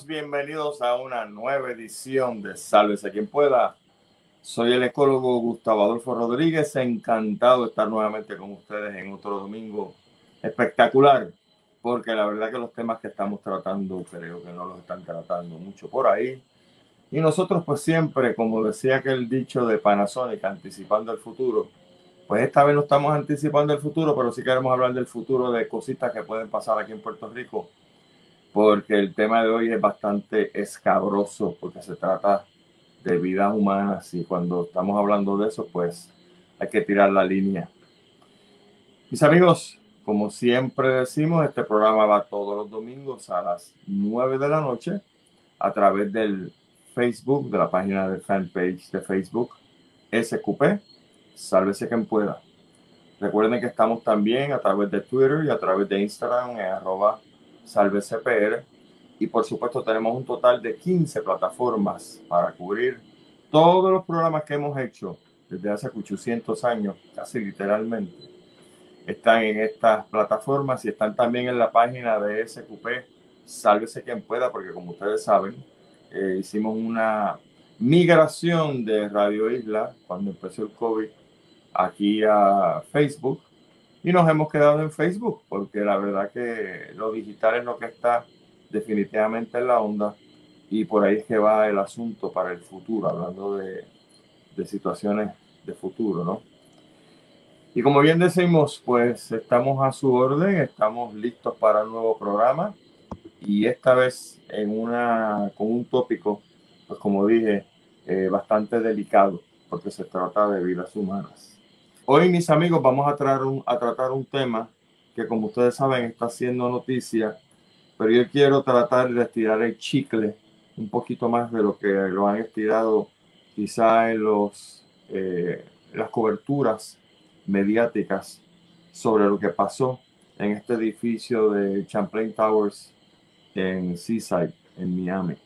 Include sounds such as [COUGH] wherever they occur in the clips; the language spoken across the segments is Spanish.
bienvenidos a una nueva edición de Sálvese quien pueda. Soy el ecólogo Gustavo Adolfo Rodríguez, encantado de estar nuevamente con ustedes en otro domingo espectacular, porque la verdad que los temas que estamos tratando creo que no los están tratando mucho por ahí. Y nosotros pues siempre, como decía aquel dicho de Panasonic, anticipando el futuro, pues esta vez no estamos anticipando el futuro, pero sí queremos hablar del futuro de cositas que pueden pasar aquí en Puerto Rico porque el tema de hoy es bastante escabroso, porque se trata de vidas humanas y cuando estamos hablando de eso, pues hay que tirar la línea. Mis amigos, como siempre decimos, este programa va todos los domingos a las 9 de la noche a través del Facebook, de la página de fanpage de Facebook, SQP, sálvese quien pueda. Recuerden que estamos también a través de Twitter y a través de Instagram en arroba Salve CPR. Y por supuesto tenemos un total de 15 plataformas para cubrir todos los programas que hemos hecho desde hace 800 años, casi literalmente. Están en estas plataformas y están también en la página de SQP, sálvese quien pueda, porque como ustedes saben, eh, hicimos una migración de Radio Isla cuando empezó el COVID aquí a Facebook y nos hemos quedado en Facebook, porque la verdad que lo digital es lo que está definitivamente en la onda y por ahí es que va el asunto para el futuro, hablando de, de situaciones de futuro, ¿no? Y como bien decimos, pues estamos a su orden, estamos listos para un nuevo programa y esta vez en una, con un tópico, pues como dije, eh, bastante delicado, porque se trata de vidas humanas. Hoy, mis amigos, vamos a, tratar un tema que, como ustedes saben, está haciendo noticia, pero yo quiero tratar de estirar el chicle un poquito más de lo que lo han estirado quizá en los, eh, las coberturas mediáticas sobre lo que pasó en este edificio de Champlain Towers en Seaside, en Miami.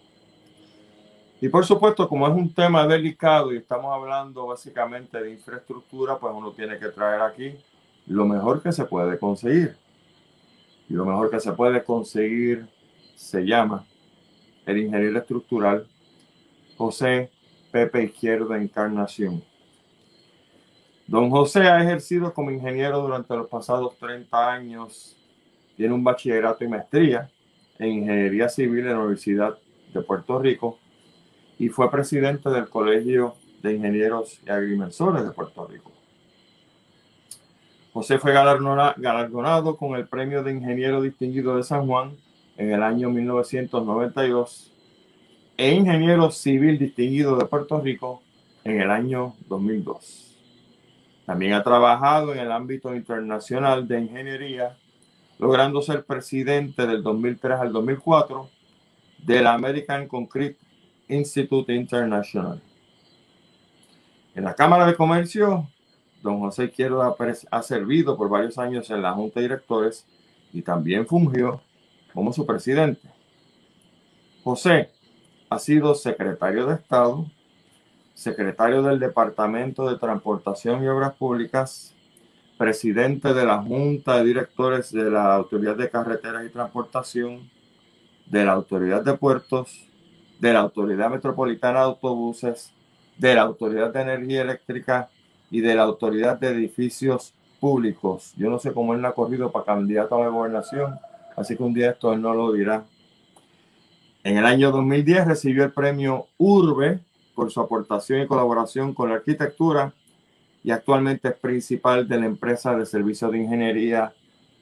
Y por supuesto, como es un tema delicado y estamos hablando básicamente de infraestructura, pues uno tiene que traer aquí lo mejor que se puede conseguir. Y lo mejor que se puede conseguir se llama el ingeniero estructural José Pepe Izquierdo Encarnación. Don José ha ejercido como ingeniero durante los pasados 30 años. Tiene un bachillerato y maestría en ingeniería civil en la Universidad de Puerto Rico y fue presidente del Colegio de Ingenieros y Agrimensores de Puerto Rico. José fue galardonado con el Premio de Ingeniero Distinguido de San Juan en el año 1992 e Ingeniero Civil Distinguido de Puerto Rico en el año 2002. También ha trabajado en el ámbito internacional de ingeniería, logrando ser presidente del 2003 al 2004 de American Concrete Institute International. En la Cámara de Comercio, don José Izquierdo ha, servido por varios años en la Junta de Directores y también fungió como su presidente. José ha sido secretario de Estado, secretario del Departamento de Transportación y Obras Públicas, presidente de la Junta de Directores de la Autoridad de Carreteras y Transportación, de la Autoridad de Puertos, de la Autoridad Metropolitana de Autobuses, de la Autoridad de Energía Eléctrica y de la Autoridad de Edificios Públicos. Yo no sé cómo él ha corrido para candidato a la gobernación, así que un día esto él no lo dirá. En el año 2010 recibió el premio Urbe por su aportación y colaboración con la arquitectura y actualmente es principal de la empresa de servicios de ingeniería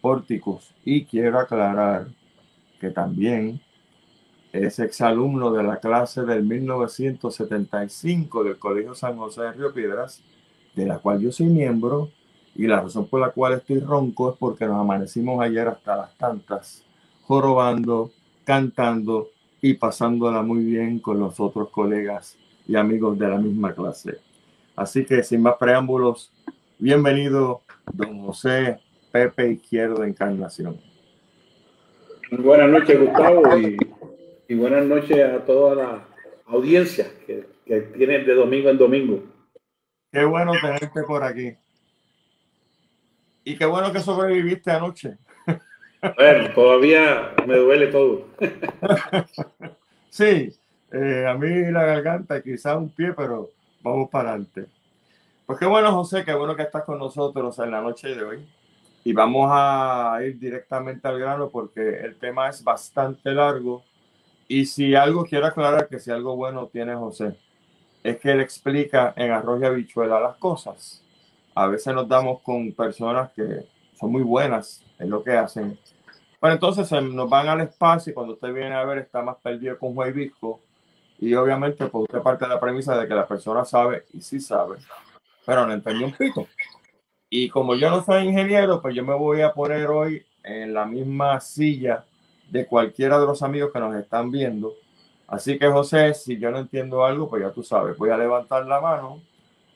Porticus. Y quiero aclarar que también es exalumno de la clase del 1975 del Colegio San José de Río Piedras, de la cual yo soy miembro, y la razón por la cual estoy ronco es porque nos amanecimos ayer hasta las tantas, jorobando, cantando y pasándola muy bien con los otros colegas y amigos de la misma clase. Así que sin más preámbulos, bienvenido, don José Pepe Izquierdo Encarnación. Buenas noches, Gustavo, y y buenas noches a toda la audiencia que, que tiene de domingo en domingo. Qué bueno tenerte por aquí. Y qué bueno que sobreviviste anoche. Bueno, todavía me duele todo. [LAUGHS] sí, eh, a mí la garganta, quizás un pie, pero vamos para adelante. Pues qué bueno, José, qué bueno que estás con nosotros en la noche de hoy. Y vamos a ir directamente al grano porque el tema es bastante largo. Y si algo quiero aclarar, que si algo bueno tiene José, es que él explica en arroz y habichuela las cosas. A veces nos damos con personas que son muy buenas en lo que hacen. Pero entonces nos van al espacio y cuando usted viene a ver está más perdido con Juan Visco. Y obviamente, pues usted parte de la premisa de que la persona sabe y sí sabe, pero no entendió un pico. Y como yo no soy ingeniero, pues yo me voy a poner hoy en la misma silla de cualquiera de los amigos que nos están viendo. Así que José, si yo no entiendo algo, pues ya tú sabes, voy a levantar la mano,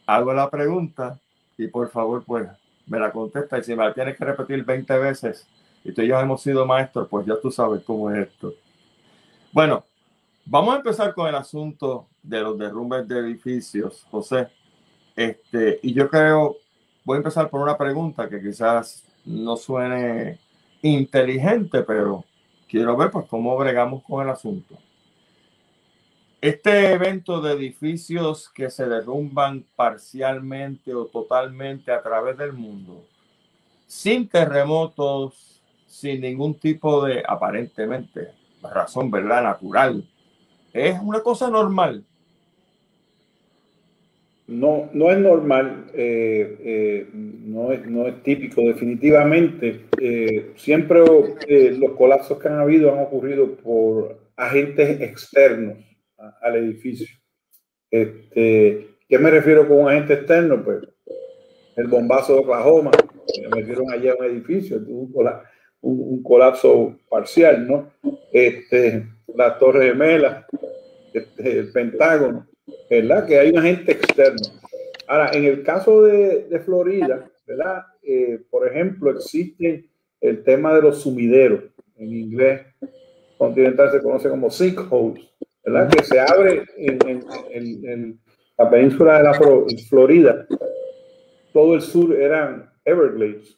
hago la pregunta y por favor, pues me la contesta. Y si me la tienes que repetir 20 veces y tú y yo hemos sido maestros, pues ya tú sabes cómo es esto. Bueno, vamos a empezar con el asunto de los derrumbes de edificios, José. Este, y yo creo, voy a empezar por una pregunta que quizás no suene inteligente, pero quiero ver pues cómo bregamos con el asunto. Este evento de edificios que se derrumban parcialmente o totalmente a través del mundo, sin terremotos, sin ningún tipo de aparentemente razón, ¿verdad? Natural. Es una cosa normal. No, no es normal, eh, eh, no, es, no es típico, definitivamente. Eh, siempre los colapsos que han habido han ocurrido por agentes externos al edificio. Este, ¿Qué me refiero con un agente externo? Pues el bombazo de Oklahoma, que metieron allá un edificio, un, un, colapso parcial, ¿no? Este, la Torre de Mela, este, el Pentágono. ¿Verdad? Que hay un agente externo. Ahora, en el caso de, de Florida, ¿verdad? Eh, por ejemplo, existe el tema de los sumideros. En inglés continental se conoce como sinkholes, ¿verdad? Que se abre en, en, la península de la Florida. Todo el sur eran Everglades.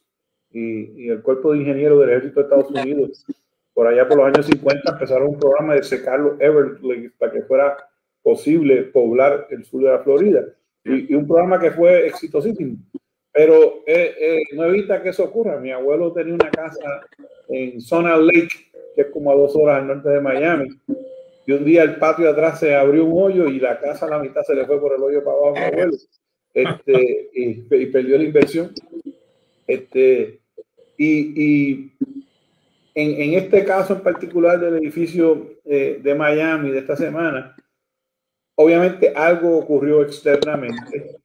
Y, y, el cuerpo de ingenieros del ejército de Estados Unidos, por allá por los años 50, empezaron un programa de secar los Everglades para que fuera posible poblar el sur de la Florida. Y, un programa que fue exitosísimo. Pero eh, eh, no evita que eso ocurra. Mi abuelo tenía una casa en Zona Lake, que es como a dos horas al norte de Miami. Y un día el patio de atrás se abrió un hoyo y la casa a la mitad se le fue por el hoyo para abajo a mi abuelo. Este, y, perdió la inversión. Este, y, y en, en, este caso en particular del edificio eh, de Miami de esta semana, obviamente algo ocurrió externamente,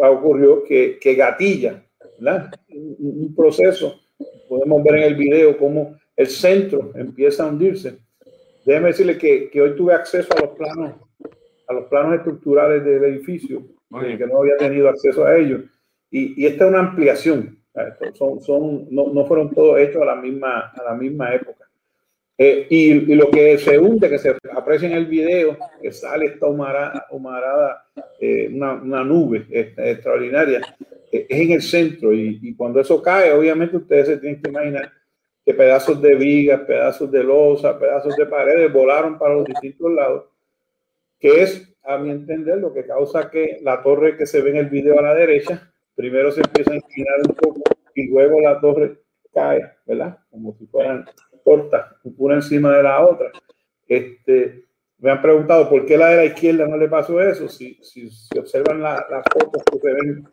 ocurrió que, que gatilla, ¿verdad? Un, proceso, podemos ver en el video cómo el centro empieza a hundirse. Déjeme decirle que, que hoy tuve acceso a los planos, a los planos estructurales del edificio, que no había tenido acceso a ellos. Y, y esta es una ampliación. Son, son, no, no, fueron todos hechos a la misma, a la misma época. Eh, y, y, lo que se hunde, que se aprecia en el video, que sale esta humarada, eh, una, una, nube extraordinaria, eh, es en el centro. Y, y, cuando eso cae, obviamente ustedes se tienen que imaginar que pedazos de vigas, pedazos de losa, pedazos de paredes volaron para los distintos lados, que es, a mi entender, lo que causa que la torre que se ve en el video a la derecha, primero se empieza a inclinar un poco y luego la torre cae, ¿verdad? Como si fueran corta, una encima de la otra. Este, me han preguntado por qué la de la izquierda no le pasó eso. Si, si, observan las fotos que se ven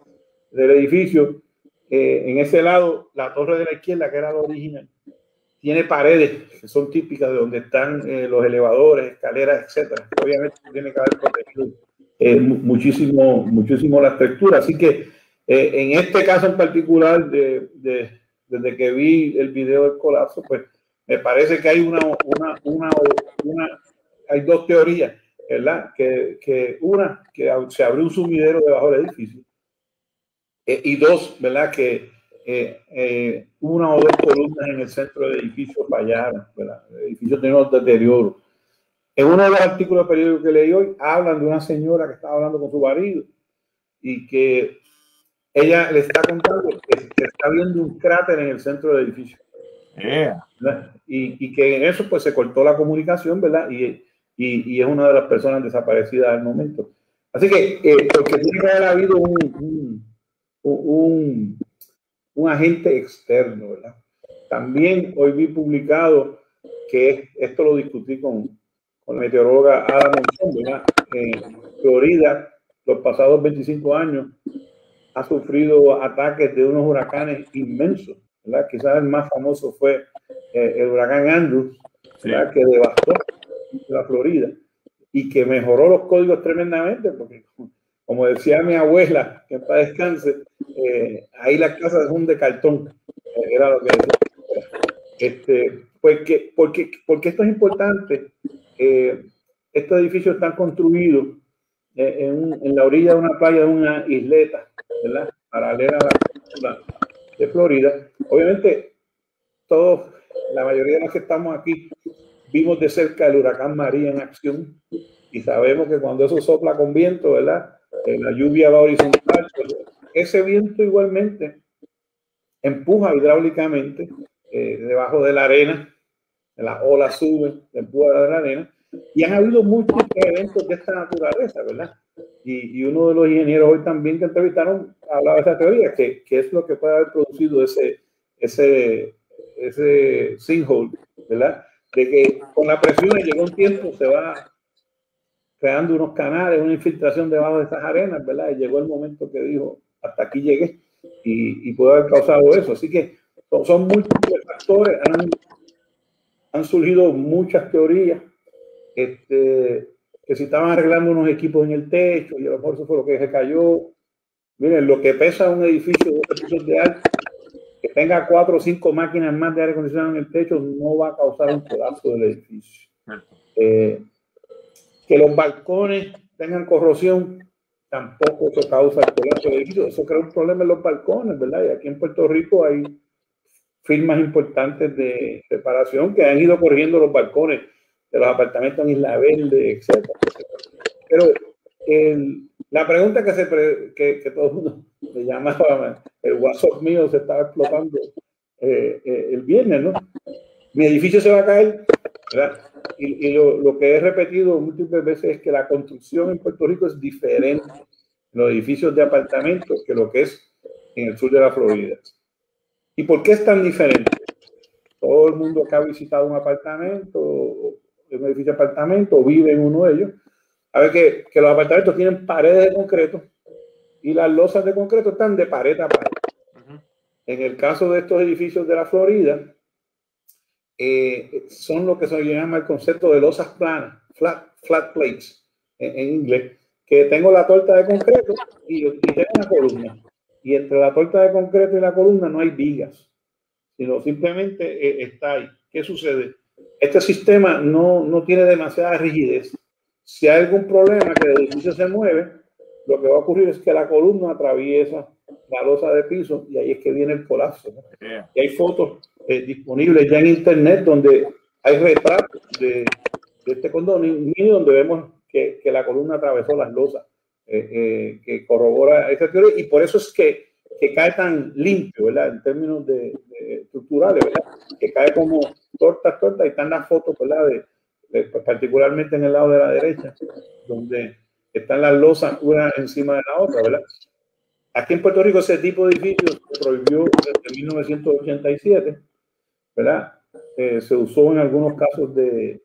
del edificio, eh, en ese lado, la torre de la izquierda, que era la original, tiene paredes que son típicas de donde están eh, los elevadores, escaleras, etcétera. Obviamente tiene que haber protegido eh, muchísimo, muchísimo la estructura. Así que en este caso en particular, de, de, desde que vi el video del colapso, pues me parece que hay una, una, una, una hay dos teorías, ¿verdad? Que, que, una, que se abrió un sumidero debajo del edificio, eh, y dos, ¿verdad? Que eh, eh, una o dos columnas en el centro del edificio fallaron, ¿verdad? El edificio tenía un deterioro. En uno de los artículos de periódico que leí hoy, hablan de una señora que estaba hablando con su marido y que ella le está contando que, que está viendo un cráter en el centro del edificio Y, que en eso pues se cortó la comunicación, ¿verdad? Y, es una de las personas desaparecidas al momento. Así que, eh, porque tiene que haber habido un, un, agente externo, ¿verdad? También hoy vi publicado que esto lo discutí con, con la meteoróloga Ada Monzón. En Florida, los pasados 25 años, ha sufrido ataques de unos huracanes inmensos, ¿verdad? Quizás el más famoso fue eh, el huracán Andrews, ¿verdad? que devastó la Florida y que mejoró los códigos tremendamente, porque como decía mi abuela, que para descanse, eh, ahí las casas son de cartón, eh, era lo que decía. Este, pues que, porque, porque esto es importante, estos edificios están construidos en, en, la orilla de una playa de una isleta, ¿verdad? Paralela a la de Florida. Obviamente, todos, la mayoría de los que estamos aquí, vimos de cerca el huracán María en acción y sabemos que cuando eso sopla con viento, ¿verdad? Eh, la lluvia va horizontal. Pues, ese viento igualmente empuja hidráulicamente eh, debajo de la arena, la ola sube, empuja de la arena, y han habido muchos eventos de esta naturaleza, ¿verdad? Y, y, uno de los ingenieros hoy también que entrevistaron hablaba de esa teoría, que, que es lo que puede haber producido ese, ese, ese sinkhole, ¿verdad? De que con la presión llegó un tiempo, se va creando unos canales, una infiltración debajo de estas arenas, ¿verdad? Y llegó el momento que dijo, hasta aquí llegué, y, y puede haber causado eso. Así que son, son múltiples factores, han, han surgido muchas teorías este, que si estaban arreglando unos equipos en el techo y a lo mejor eso fue lo que se cayó. Miren, lo que pesa un edificio de alto, que tenga cuatro o cinco máquinas más de aire acondicionado en el techo, no va a causar un colapso del edificio. Eh, que los balcones tengan corrosión, tampoco eso causa el colapso del edificio. Eso crea un problema en los balcones, ¿verdad? Y aquí en Puerto Rico hay firmas importantes de reparación que han ido corriendo los balcones de los apartamentos en Isla Verde, etc. Pero la pregunta que, se que, que, todo el mundo [LAUGHS] me llamaba, el WhatsApp mío se estaba explotando eh, eh, el viernes, ¿no? Mi edificio se va a caer, ¿verdad? Y, y lo, lo, que he repetido múltiples veces es que la construcción en Puerto Rico es diferente en los edificios de apartamentos que lo que es en el sur de la Florida. ¿Y por qué es tan diferente? Todo el mundo que ha visitado un apartamento un edificio de apartamento o vive en uno de ellos, a ver que, que, los apartamentos tienen paredes de concreto y las losas de concreto están de pared a pared. En el caso de estos edificios de la Florida, eh, son lo que se llama el concepto de losas planas, flat, flat plates en, inglés, que tengo la torta de concreto y, y tengo una columna. Y entre la torta de concreto y la columna no hay vigas, sino simplemente eh, está ahí. ¿Qué sucede? Este sistema no, no tiene demasiada rigidez. Si hay algún problema que el edificio se mueve, lo que va a ocurrir es que la columna atraviesa la losa de piso y ahí es que viene el colapso. Y hay fotos eh, disponibles ya en internet donde hay retratos de, de este condominio donde vemos que, que, la columna atravesó las losas, eh, eh, que corrobora esa teoría y por eso es que, que cae tan limpio, ¿verdad? En términos de, estructurales, ¿verdad? Que cae como tortas, tortas, y están las fotos, ¿verdad? De, particularmente en el lado de la derecha, donde están las losas una encima de la otra, ¿verdad? Aquí en Puerto Rico ese tipo de edificios se prohibió desde 1987, ¿verdad? Eh, se usó en algunos casos de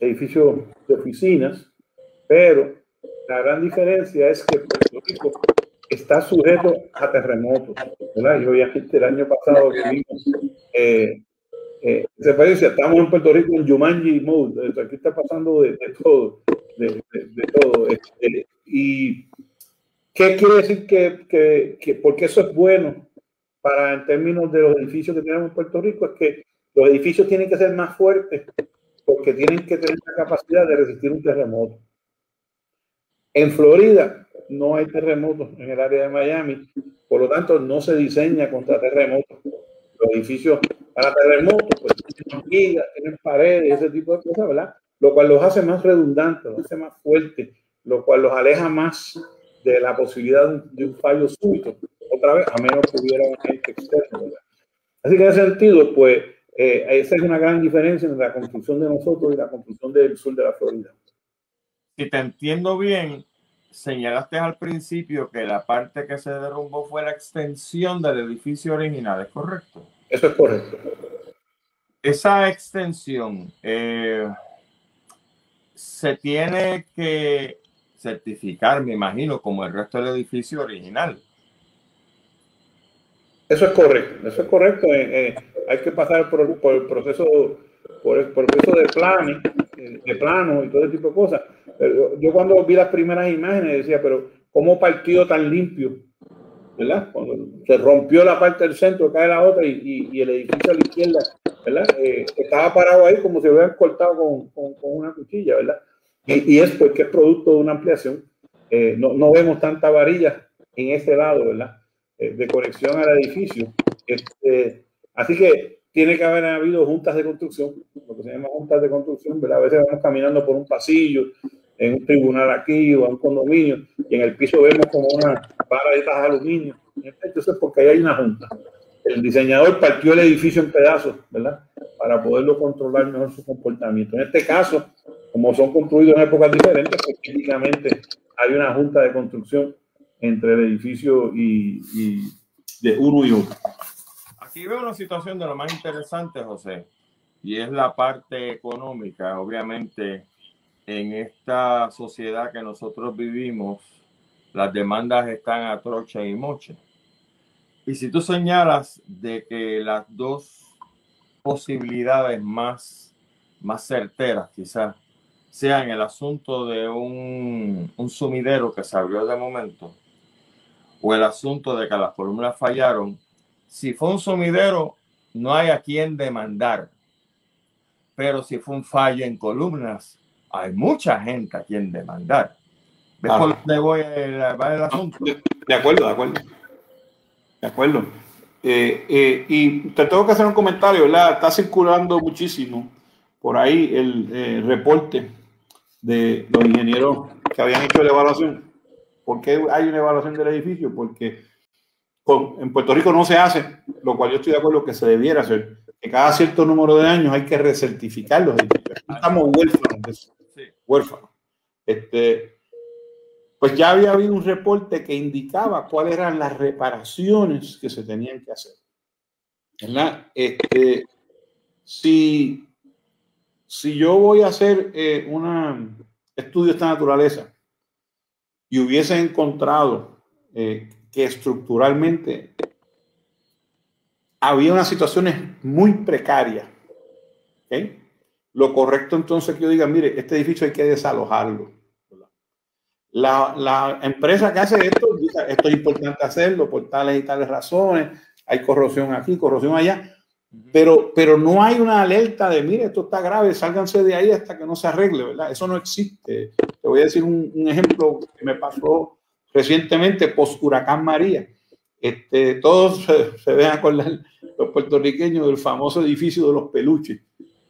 edificios de oficinas, pero la gran diferencia es que Puerto Rico está sujeto a terremotos, ¿verdad? Yo ya el año pasado eh, eh, se parece, estamos en Puerto Rico en Jumanji mode, aquí está pasando de, todo, de, todo. Este, y ¿qué quiere decir que, que, que, porque eso es bueno para en términos de los edificios que tenemos en Puerto Rico? Es que los edificios tienen que ser más fuertes porque tienen que tener la capacidad de resistir un terremoto. En Florida no hay terremotos en el área de Miami, por lo tanto no se diseña contra terremotos. Los edificios para terremotos, pues tienen vigas, tienen paredes, ese tipo de cosas, ¿verdad? Lo cual los hace más redundantes, los hace más fuertes, lo cual los aleja más de la posibilidad de un fallo súbito, otra vez, a menos que hubiera un agente externo, ¿verdad? Así que en ese sentido, pues Eh, esa es una gran diferencia entre la construcción de nosotros y la construcción del sur de la Florida. Si te entiendo bien, señalaste al principio que la parte que se derrumbó fue la extensión del edificio original, ¿es correcto? Eso es correcto. Esa extensión eh, se tiene que certificar, me imagino, como el resto del edificio original. Eso es correcto, eso es correcto. Eh, eh, hay que pasar por, el proceso, por el proceso de plano, de plano y todo ese tipo de cosas. Yo cuando vi las primeras imágenes decía, pero ¿cómo partió tan limpio? ¿Verdad? Cuando se rompió la parte del centro, cae la otra y, y, el edificio a la izquierda, ¿verdad? Eh, estaba parado ahí como si hubieran cortado con, con, una cuchilla, ¿verdad? Y, y, es porque es producto de una ampliación. no, no vemos tanta varilla en ese lado, ¿verdad? Eh, de conexión al edificio. Este, así que tiene que haber habido juntas de construcción, lo que se llama juntas de construcción, ¿verdad? A veces vamos caminando por un pasillo, en un tribunal aquí o en un condominio, y en el piso vemos como una vara de estas aluminio. Entonces, porque ahí hay una junta. El diseñador partió el edificio en pedazos, ¿verdad? Para poderlo controlar mejor su comportamiento. En este caso, como son construidos en épocas diferentes, pues típicamente hay una junta de construcción entre el edificio y, de uno y otro. Aquí veo una situación de lo más interesante, José, y es la parte económica. Obviamente, en esta sociedad que nosotros vivimos, las demandas están a trocha y moche. Y si tú señalas de que las dos posibilidades más, más certeras, quizás, sean el asunto de un, un sumidero que se abrió de momento o el asunto de que las columnas fallaron, si fue un sumidero, no hay a quien demandar. Pero si fue un fallo en columnas, hay mucha gente a quien demandar. ¿Ves por voy el asunto? De, acuerdo, de acuerdo. De acuerdo. Eh, eh, y te tengo que hacer un comentario, ¿verdad? Está circulando muchísimo por ahí el eh, reporte de los ingenieros que habían hecho la evaluación ¿Por qué hay una evaluación del edificio? Porque en Puerto Rico no se hace, lo cual yo estoy de acuerdo que se debiera hacer. Que cada cierto número de años hay que recertificar los edificios. Estamos huérfanos Huérfanos. Este, pues ya había habido un reporte que indicaba cuáles eran las reparaciones que se tenían que hacer. ¿Verdad? Este, si, si yo voy a hacer eh, un estudio de esta naturaleza y hubiese encontrado eh, que estructuralmente había unas situaciones muy precarias, lo correcto entonces que yo diga, mire, este edificio hay que desalojarlo. La, la empresa que hace esto, esto es importante hacerlo por tales y tales razones, hay corrosión aquí, corrosión allá, pero, pero no hay una alerta de, mire, esto está grave, sálganse de ahí hasta que no se arregle, ¿verdad? Eso no existe. Te voy a decir un, ejemplo que me pasó recientemente post huracán María. Este, todos se, se ven acordar los puertorriqueños del famoso edificio de los peluches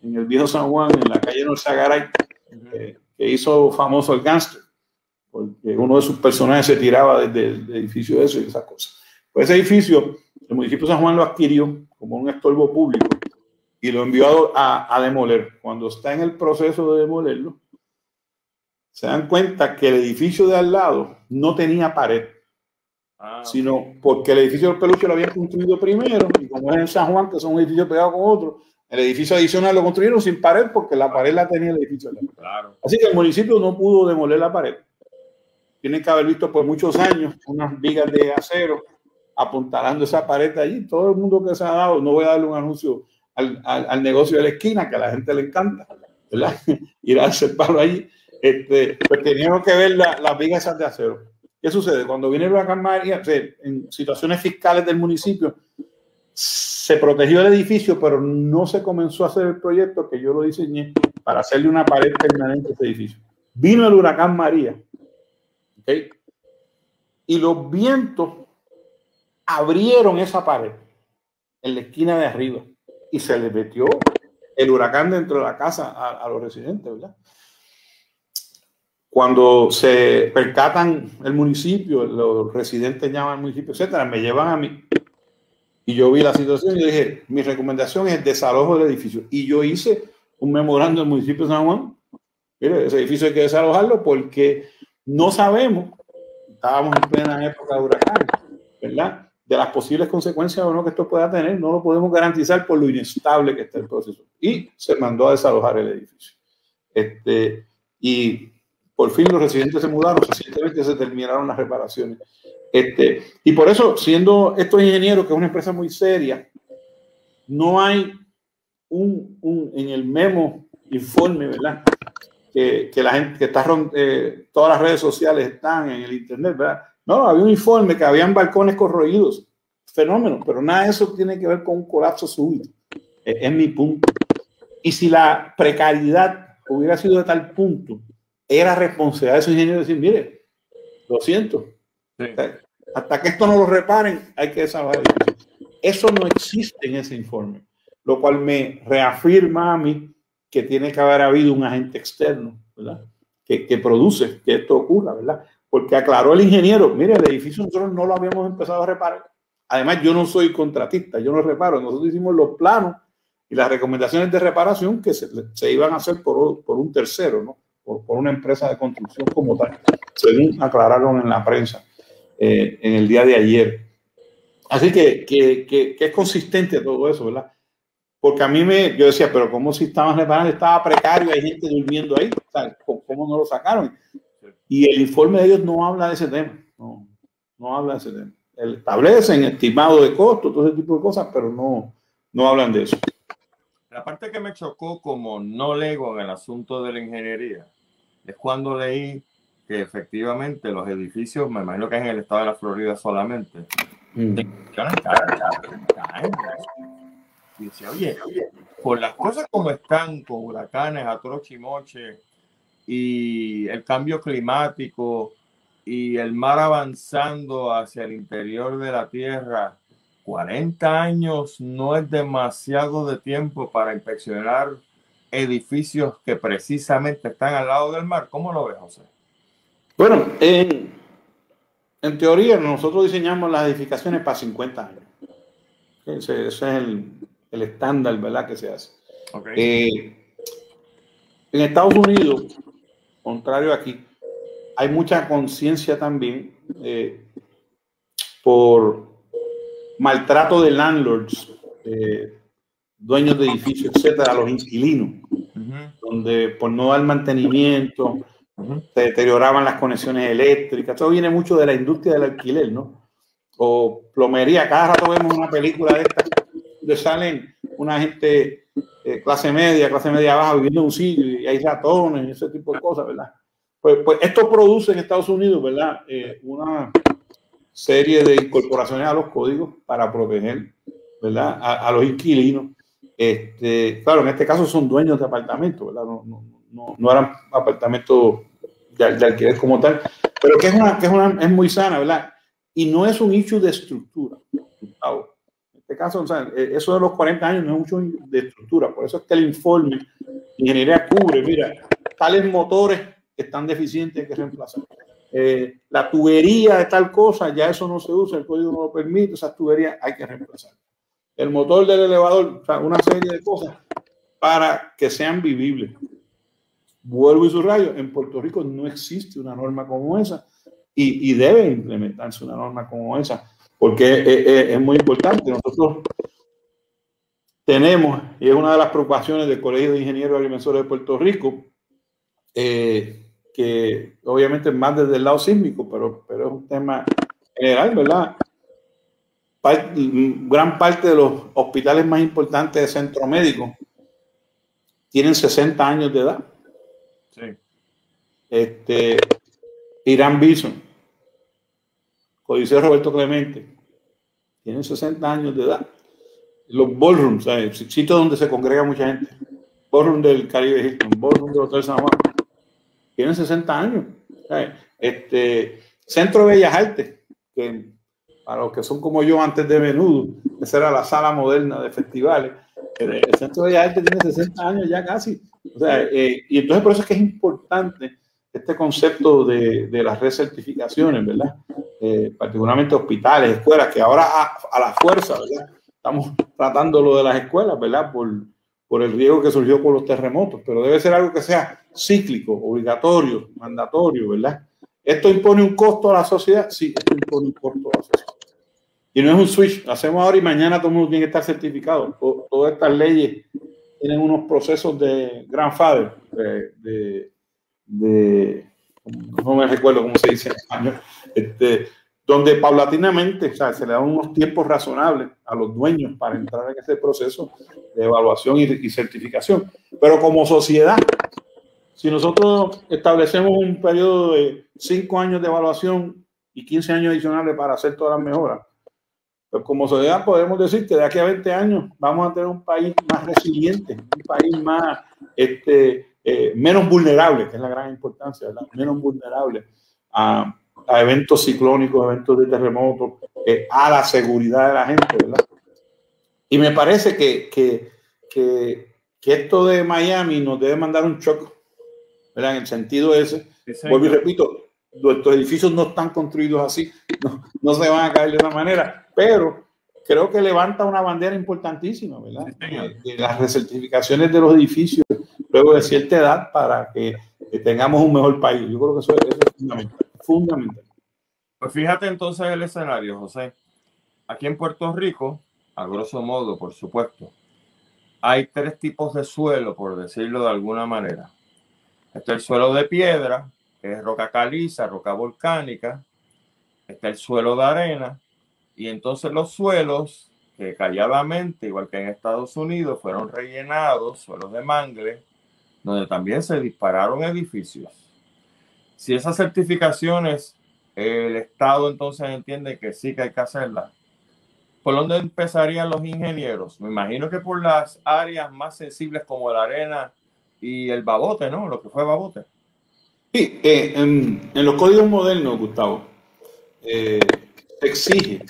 en el viejo San Juan, en la calle Norzagaray, eh, que hizo famoso el gánster, porque uno de sus personajes se tiraba desde el edificio de eso y esas cosas. Pues ese edificio, el municipio de San Juan lo adquirió como un estorbo público y lo envió a, a demoler. Cuando está en el proceso de demolerlo, se dan cuenta que el edificio de al lado no tenía pared, ah, sino porque el edificio del peluche lo habían construido primero y como es en San Juan, que son un edificio pegado con otro, el edificio adicional lo construyeron sin pared porque la pared la tenía el edificio. Claro. Así que el municipio no pudo demoler la pared. Tiene que haber visto por muchos años unas vigas de acero apuntalando esa pared allí. Todo el mundo que se ha dado, no voy a darle un anuncio al, al, negocio de la esquina, que a la gente le encanta, ¿verdad? [LAUGHS] Ir a observarlo allí. Este, pues teníamos que ver las vigas de acero. ¿Qué sucede? Cuando viene el huracán María, en situaciones fiscales del municipio, se protegió el edificio, pero no se comenzó a hacer el proyecto que yo lo diseñé para hacerle una pared permanente a edificio. Vino el huracán María, y los vientos abrieron esa pared en la esquina de arriba y se le metió el huracán dentro de la casa a, los residentes. Cuando se percatan el municipio, los residentes llaman al municipio, etcétera, me llevan a mí Y yo vi la situación y dije, mi recomendación es desalojo del edificio. Y yo hice un memorando del municipio de San Juan. Mire, ese edificio hay que desalojarlo porque no sabemos, estábamos en plena época de huracán, ¿verdad? De las posibles consecuencias o no que esto pueda tener, no lo podemos garantizar por lo inestable que está el proceso. Y se mandó a desalojar el edificio. Este, y por fin los residentes se mudaron, recientemente se terminaron las reparaciones. Este, y por eso, siendo estos ingenieros, que es una empresa muy seria, no hay un, un en el memo informe, ¿verdad? Que, que la gente que está, eh, todas las redes sociales están en el internet, ¿verdad? No, había un informe que habían balcones corroídos, fenómeno, pero nada de eso tiene que ver con un colapso súbito. Es, es mi punto. Y si la precariedad hubiera sido de tal punto, era responsabilidad de esos ingenieros decir, mire, lo siento, hasta que esto no lo reparen, hay que desarrollar. Eso no existe en ese informe, lo cual me reafirma a mí que tiene que haber habido un agente externo, ¿verdad? Que, que produce que esto ocurra, ¿verdad? Porque aclaró el ingeniero, mire, el edificio nosotros no lo habíamos empezado a reparar. Además, yo no soy contratista, yo no reparo. Nosotros hicimos los planos y las recomendaciones de reparación que se, se iban a hacer por, por, un tercero, ¿no? Por, por, una empresa de construcción como tal, según aclararon en la prensa eh, en el día de ayer. Así que, que, que, que, es consistente todo eso, ¿verdad? Porque a mí me, yo decía, pero ¿cómo si estaban reparando? Estaba precario, hay gente durmiendo ahí, ¿cómo no lo sacaron? Y el informe de ellos no habla de ese tema, no, no habla de ese tema. Establecen estimado de costo, todo ese tipo de cosas, pero no, no hablan de eso. La parte que me chocó como no lego en el asunto de la ingeniería es cuando leí que efectivamente los edificios, me imagino que es en el estado de la Florida solamente, mm. y oye, oye, por las cosas como están, con huracanes a trochimoche y el cambio climático y el mar avanzando hacia el interior de la tierra, 40 años no es demasiado de tiempo para inspeccionar edificios que precisamente están al lado del mar. ¿Cómo lo ves, José? Bueno, en, en teoría nosotros diseñamos las edificaciones para 50 años. Ese, ese es el, el, estándar, ¿verdad? Que se hace. Okay. Eh, en Estados Unidos, contrario aquí, hay mucha conciencia también eh, por maltrato de landlords, eh, dueños de edificios, etcétera, a los inquilinos, uh -huh. donde por no dar mantenimiento se deterioraban las conexiones eléctricas. Todo viene mucho de la industria del alquiler, ¿no? O plomería. Cada rato vemos una película de esta donde salen una gente eh, clase media, clase media baja viviendo en un sitio y hay ratones y ese tipo de cosas, ¿verdad? Pues, pues esto produce en Estados Unidos, ¿verdad? Eh, una serie de incorporaciones a los códigos para proteger ¿verdad? A, a, los inquilinos. Este, claro, en este caso son dueños de apartamentos, ¿verdad? No, no, no, no eran apartamentos de, de, alquiler como tal, pero que es, una, que es, una, es muy sana, ¿verdad? Y no es un issue de estructura. En este caso, o sea, e, eso de los 40 años no es mucho de estructura, por eso es que el informe de ingeniería cubre, mira, tales motores están deficientes, que reemplazar eh, la tubería de tal cosa, ya eso no se usa, el código no lo permite, esas tuberías hay que reemplazar. El motor del elevador, o sea, una serie de cosas para que sean vivibles. Vuelvo y subrayo, en Puerto Rico no existe una norma como esa y, y debe implementarse una norma como esa, porque es, muy importante. Nosotros tenemos, y es una de las preocupaciones del Colegio de Ingenieros Agrimensores de Puerto Rico, eh, que obviamente más desde el lado sísmico, pero, pero es un tema general, ¿verdad? gran parte de los hospitales más importantes de centro médico tienen 60 años de edad. Este, Irán Bison, Codiceo Roberto Clemente, tienen 60 años de edad. Los ballrooms, ¿sabes? sitios donde se congrega mucha gente. Ballroom del Caribe Hilton, ballroom del Hotel San Juan tienen 60 años. Este, Centro de Bellas Artes, que para los que son como yo antes de menudo, esa era la sala moderna de festivales. El, Centro de Bellas Artes tiene 60 años ya casi. O sea, eh, y entonces por eso es que es importante este concepto de, de las recertificaciones, ¿verdad? Eh, particularmente hospitales, escuelas, que ahora a, la fuerza, ¿verdad? estamos tratando lo de las escuelas, ¿verdad? Por, por el riesgo que surgió por los terremotos, pero debe ser algo que sea cíclico, obligatorio, mandatorio, ¿verdad? ¿Esto impone un costo a la sociedad? Sí, esto impone un costo a la sociedad. Y no es un switch, lo hacemos ahora y mañana todo el mundo tiene que estar certificado. Todas estas leyes tienen unos procesos de grandfather, de, de, no me recuerdo cómo se dice en español, este, donde paulatinamente o sea, se le dan unos tiempos razonables a los dueños para entrar en ese proceso de evaluación y, y certificación. Pero como sociedad, si nosotros establecemos un periodo de 5 años de evaluación y 15 años adicionales para hacer todas las mejoras, pues como sociedad podemos decir que de aquí a 20 años vamos a tener un país más resiliente, un país más, este, eh, menos vulnerable, que es la gran importancia, ¿verdad? menos vulnerable a, a, eventos ciclónicos, eventos de terremotos, eh, a la seguridad de la gente. ¿verdad? Y me parece que, que, que, que, esto de Miami nos debe mandar un shock, ¿verdad? en el sentido ese. Vuelvo y repito, nuestros edificios no están construidos así, [LAUGHS] no, no se van a caer de una manera, pero creo que levanta una bandera importantísima, ¿verdad? de, las recertificaciones de los edificios luego de cierta edad para que, tengamos un mejor país. Yo creo que eso, es fundamental. Pues fíjate entonces el escenario, José. Aquí en Puerto Rico, a grosso modo, por supuesto, hay tres tipos de suelo, por decirlo de alguna manera. Está el suelo de piedra, que es roca caliza, roca volcánica. Está el suelo de arena, y entonces los suelos que calladamente, igual que en Estados Unidos, fueron rellenados, suelos de mangle, donde también se dispararon edificios. Si esas certificaciones el Estado entonces entiende que sí que hay que hacerlas, ¿por dónde empezarían los ingenieros? Me imagino que por las áreas más sensibles como la arena y el babote, ¿no? Lo que fue babote. Sí, eh, en, los códigos modernos, Gustavo, eh, exige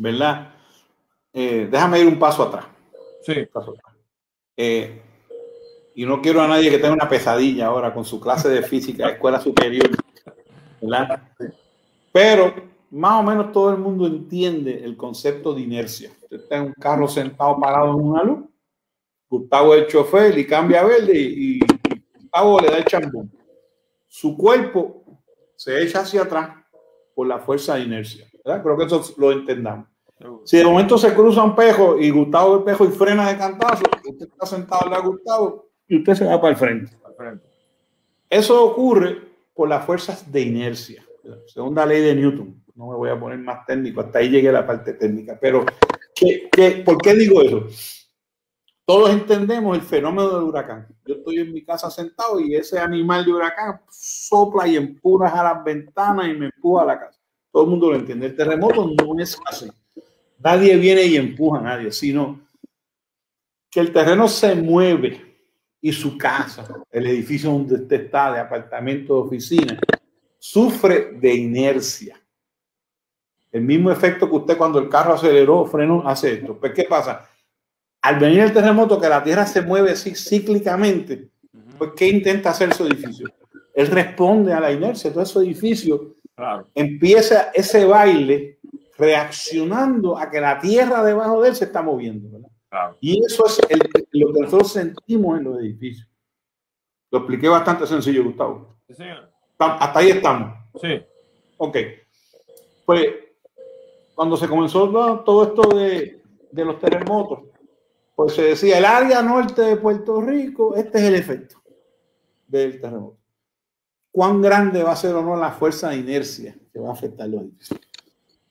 ¿verdad? Eh, déjame ir un paso atrás. Sí. Eh, y no quiero a nadie que tenga una pesadilla ahora con su clase de física de escuela superior, ¿verdad? Pero más o menos todo el mundo entiende el concepto de inercia. Usted está en un carro sentado parado en una luz, Gustavo es el chofer y cambia a verde y, y Gustavo le da el chambón. Su cuerpo se echa hacia atrás por la fuerza de inercia. ¿verdad? Creo que eso lo entendamos. Si de momento se cruza un pejo y Gustavo el pejo y frena de cantazo, usted está sentado al lado de Gustavo y usted se va para el frente. Eso ocurre por las fuerzas de inercia, segunda ley de Newton. No me voy a poner más técnico, hasta ahí llegué la parte técnica. Pero, ¿qué, qué, por qué digo eso? Todos entendemos el fenómeno del huracán. Yo estoy en mi casa sentado y ese animal de huracán sopla y empuja a las ventanas y me empuja a la casa. Todo el mundo lo entiende. El terremoto no es así. Nadie viene y empuja a nadie, sino que el terreno se mueve y su casa, el edificio donde usted está, de apartamento, de oficina, sufre de inercia. El mismo efecto que usted cuando el carro aceleró, freno, hace esto. Pues, ¿qué pasa? Al venir el terremoto, que la tierra se mueve así cíclicamente, pues, ¿qué intenta hacer su edificio? Él responde a la inercia. Todo ese edificio empieza ese baile reaccionando a que la tierra debajo de él se está moviendo. Y eso es lo que nosotros sentimos en los edificios. Lo expliqué bastante sencillo, Gustavo. Hasta ahí estamos. Sí. Ok. Pues cuando se comenzó todo esto de, de los terremotos, pues se decía, el área norte de Puerto Rico, este es el efecto del terremoto. ¿Cuán grande va a ser o no la fuerza de inercia que va a afectar los edificios?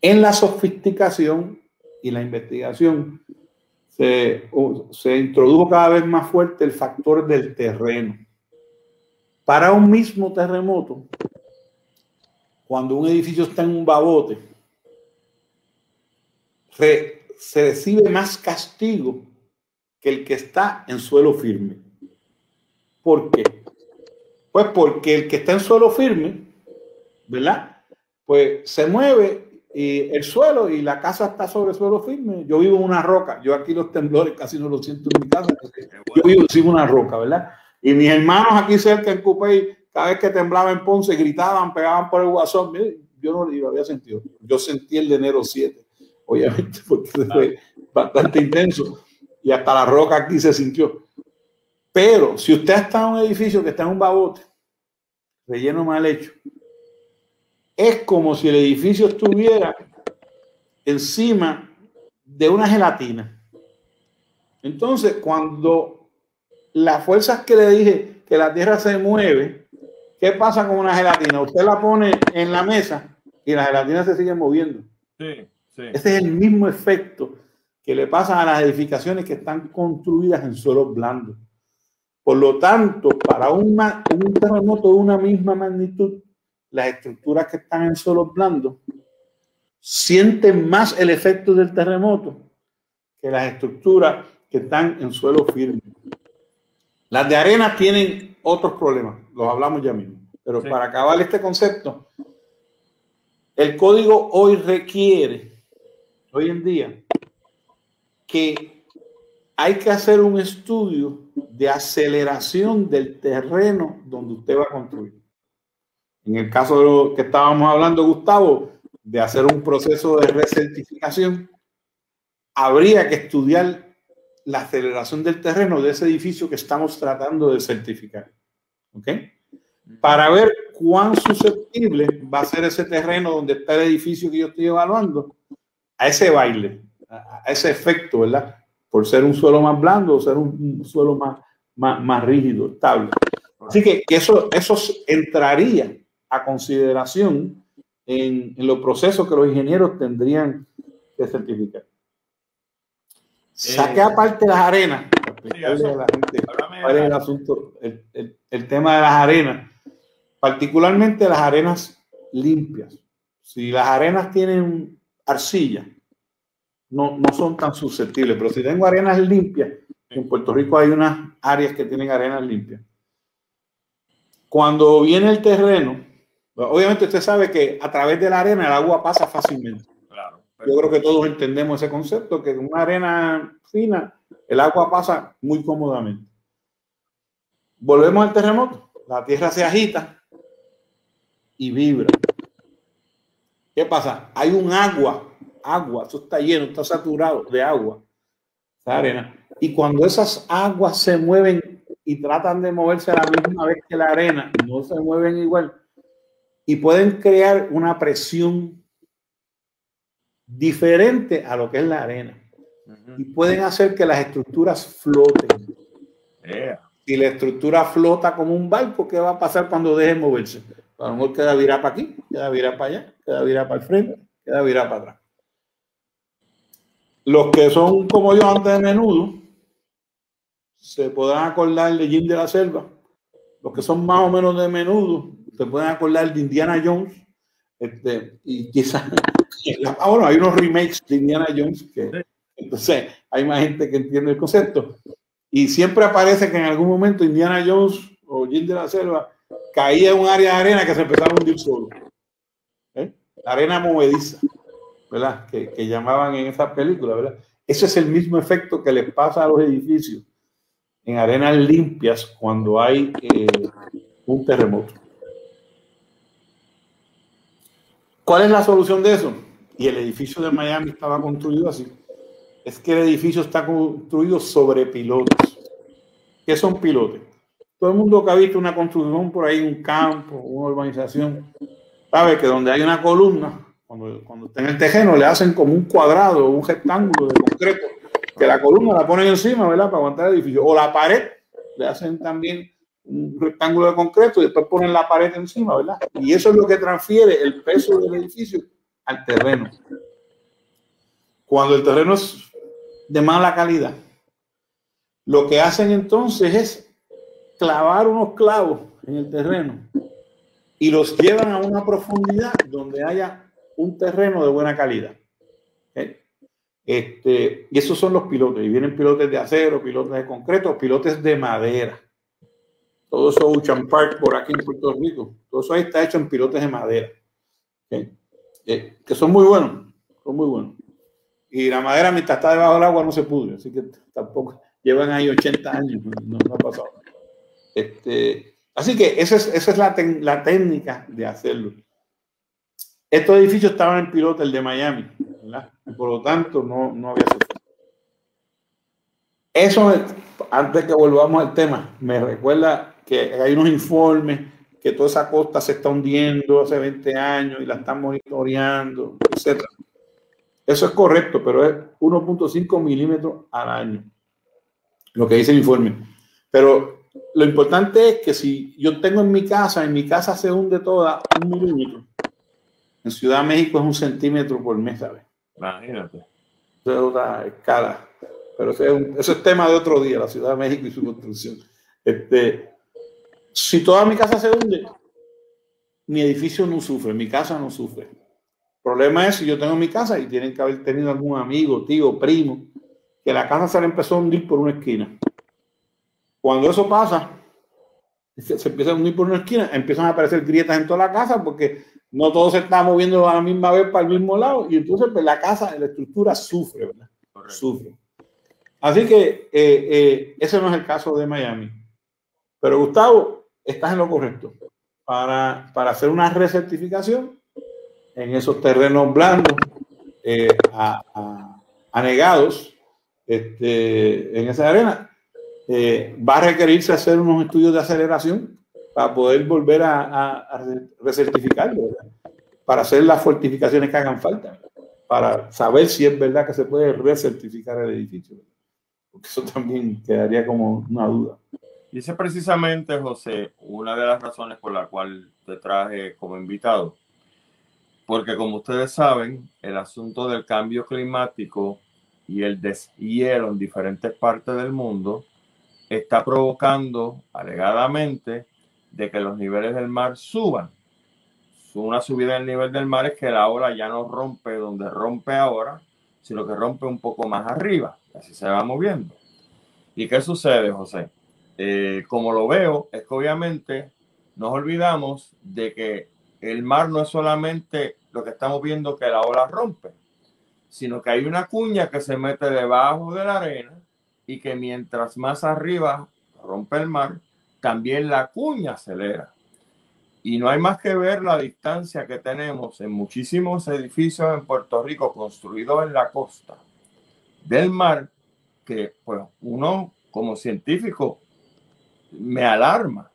En la sofisticación y la investigación se, introdujo cada vez más fuerte el factor del terreno. Para un mismo terremoto, cuando un edificio está en un babote, se recibe más castigo que el que está en suelo firme. ¿Por qué? Pues porque el que está en suelo firme, ¿verdad? Pues se mueve y el suelo y la casa está sobre suelo firme. Yo vivo en una roca. Yo aquí los temblores casi no los siento en mi casa. Yo vivo encima una roca, ¿verdad? Y mis hermanos aquí cerca en Cupey, cada vez que temblaba en Ponce, gritaban, pegaban por el guasón. Yo no lo había sentido. Yo sentí el de enero 7 obviamente, [LAUGHS] porque fue bastante intenso y hasta la roca aquí se sintió. Pero si usted está en un edificio que está en un babote, relleno mal hecho, es como si el edificio estuviera encima de una gelatina. Entonces, cuando las fuerzas que le dije que la Tierra se mueve, ¿qué pasa con una gelatina? Usted la pone en la mesa y la gelatina se sigue moviendo. Sí, sí. Ese es el mismo efecto que le pasa a las edificaciones que están construidas en suelos blandos. Por lo tanto, para una, un terremoto de una misma magnitud, las estructuras que están en suelos blandos sienten más el efecto del terremoto que las estructuras que están en suelo firme. Las de arena tienen otros problemas, los hablamos ya mismo. Pero para acabar este concepto, el código hoy requiere, hoy en día, que hay que hacer un estudio de aceleración del terreno donde usted va a construir. En el caso de lo que estábamos hablando, Gustavo, de hacer un proceso de recertificación, habría que estudiar la aceleración del terreno de ese edificio que estamos tratando de certificar. ¿Ok? Para ver cuán susceptible va a ser ese terreno donde está el edificio que yo estoy evaluando a ese baile, a, ese efecto, ¿verdad? Por ser un suelo más blando o ser un, suelo más, más, más, rígido, estable. Así que eso, eso entraría a consideración en, en, los procesos que los ingenieros tendrían que certificar. Saqué eh, aparte las arenas. ¿Cuál es el asunto? El, el, el, tema de las arenas, particularmente las arenas limpias. Si las arenas tienen arcilla, no, no son tan susceptibles, pero si tengo arenas limpias, en Puerto Rico hay unas áreas que tienen arenas limpias. Cuando viene el terreno, Obviamente usted sabe que a través de la arena el agua pasa fácilmente. Yo creo que todos entendemos ese concepto, que en una arena fina el agua pasa muy cómodamente. Volvemos al terremoto. La tierra se agita y vibra. ¿Qué pasa? Hay un agua, agua, eso está lleno, está saturado de agua, esa arena. Y cuando esas aguas se mueven y tratan de moverse a la misma vez que la arena, no se mueven igual, y pueden crear una presión diferente a lo que es la arena. Y pueden hacer que las estructuras floten. Si la estructura flota como un barco, ¿qué va a pasar cuando deje moverse? A lo mejor queda virar para aquí, queda virar para allá, queda virar para el frente, queda virar para atrás. Los que son como yo antes de menudo, se podrán acordar de Jim de la Selva. Los que son más o menos de menudo, se pueden acordar de Indiana Jones, este, y quizás, ah, bueno, hay unos remakes de Indiana Jones, que entonces hay más gente que entiende el concepto, y siempre aparece que en algún momento Indiana Jones o Jim de la Selva caía en un área de arena que se empezaba a hundir solo. ¿eh? La arena movediza, ¿verdad? Que, que llamaban en esa película, ¿verdad? Ese es el mismo efecto que les pasa a los edificios en arenas limpias cuando hay eh, un terremoto. ¿Cuál es la solución de eso? Y el edificio de Miami estaba construido así. Es que el edificio está construido sobre pilotes. ¿Qué son pilotes? Todo el mundo que ha visto una construcción por ahí, un campo, una urbanización, sabe que donde hay una columna, cuando, cuando está en el tejeno, le hacen como un cuadrado, un rectángulo de concreto, que la columna la ponen encima, ¿verdad? Para aguantar el edificio. O la pared, le hacen también un rectángulo de concreto y después ponen la pared encima, ¿verdad? Y eso es lo que transfiere el peso del edificio al terreno. Cuando el terreno es de mala calidad, lo que hacen entonces es clavar unos clavos en el terreno y los llevan a una profundidad donde haya un terreno de buena calidad. Este, y esos son los pilotes. Y vienen pilotes de acero, pilotes de concreto, pilotes de madera todo eso Ocean Park por aquí en Puerto Rico, todo eso ahí está hecho en pilotes de madera, eh, que son muy buenos, son muy buenos. Y la madera mientras está debajo del agua no se pudre, así que tampoco llevan ahí 80 años, no, ha pasado. Este, así que esa es, esa es la, la técnica de hacerlo. Estos edificios estaban en piloto, el de Miami, ¿verdad? Por lo tanto, no, no había sufrido. Eso, antes que volvamos al tema, me recuerda que hay unos informes que toda esa costa se está hundiendo hace 20 años y la están monitoreando, etc. Eso es correcto, pero es 1.5 milímetros al año, lo que dice el informe. Pero lo importante es que si yo tengo en mi casa, en mi casa se hunde toda un milímetro, en Ciudad de México es un centímetro por mes, ¿sabes? Imagínate. Eso es otra escala. Pero eso es, tema de otro día, la Ciudad de México y su construcción. Este, si toda mi casa se hunde, mi edificio no sufre, mi casa no sufre. El problema es si yo tengo mi casa y tienen que haber tenido algún amigo, tío, primo, que la casa se le empezó a hundir por una esquina. Cuando eso pasa, se empieza a hundir por una esquina, empiezan a aparecer grietas en toda la casa porque no todo se está moviendo a la misma vez para el mismo lado y entonces pues, la casa, la estructura sufre, ¿verdad? Sufre. Así que eh, eh, ese no es el caso de Miami. Pero Gustavo, estás en lo correcto. Para, para hacer una recertificación en esos terrenos blandos, eh, anegados, este, en esa arena, va a requerirse hacer unos estudios de aceleración para poder volver a, a, recertificarlo, para hacer las fortificaciones que hagan falta, para saber si es verdad que se puede recertificar el edificio. Porque eso también quedaría como una duda. Y precisamente, José, una de las razones por la cual te traje como invitado. Porque como ustedes saben, el asunto del cambio climático y el deshielo en diferentes partes del mundo está provocando, alegadamente, de que los niveles del mar suban. Una subida del nivel del mar es que la ola ya no rompe donde rompe ahora, sino que rompe un poco más arriba. Así se va moviendo. ¿Y qué sucede, José? Eh, como lo veo, es que obviamente nos olvidamos de que el mar no es solamente lo que estamos viendo que la ola rompe, sino que hay una cuña que se mete debajo de la arena y que mientras más arriba rompe el mar, también la cuña acelera. Y no hay más que ver la distancia que tenemos en muchísimos edificios en Puerto Rico construidos en la costa del mar, que pues uno como científico me alarma,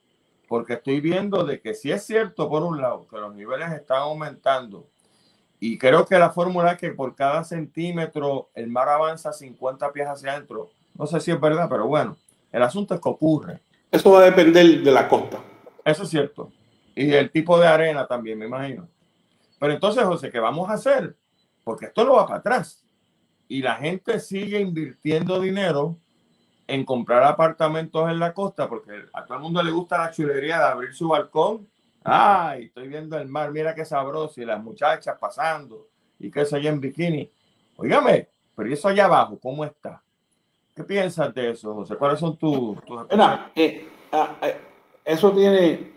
porque estoy viendo de que si es cierto por un lado que los niveles están aumentando y creo que la fórmula es que por cada centímetro el mar avanza 50 pies hacia adentro. No sé si es verdad, pero bueno, el asunto es que ocurre. Eso va a depender de la costa. Eso es cierto. Y el tipo de arena también, me imagino. Pero entonces, José, ¿qué vamos a hacer? Porque esto no va para atrás. Y la gente sigue invirtiendo dinero en comprar apartamentos en la costa, porque a todo el mundo le gusta la chulería de abrir su balcón. Ay, estoy viendo el mar, mira qué sabroso, y las muchachas pasando, y qué sé yo en bikini. Óigame, pero ¿y eso allá abajo cómo está? ¿Qué piensas de eso, José? ¿Cuáles son tus... Eh, ah, eh, eso tiene,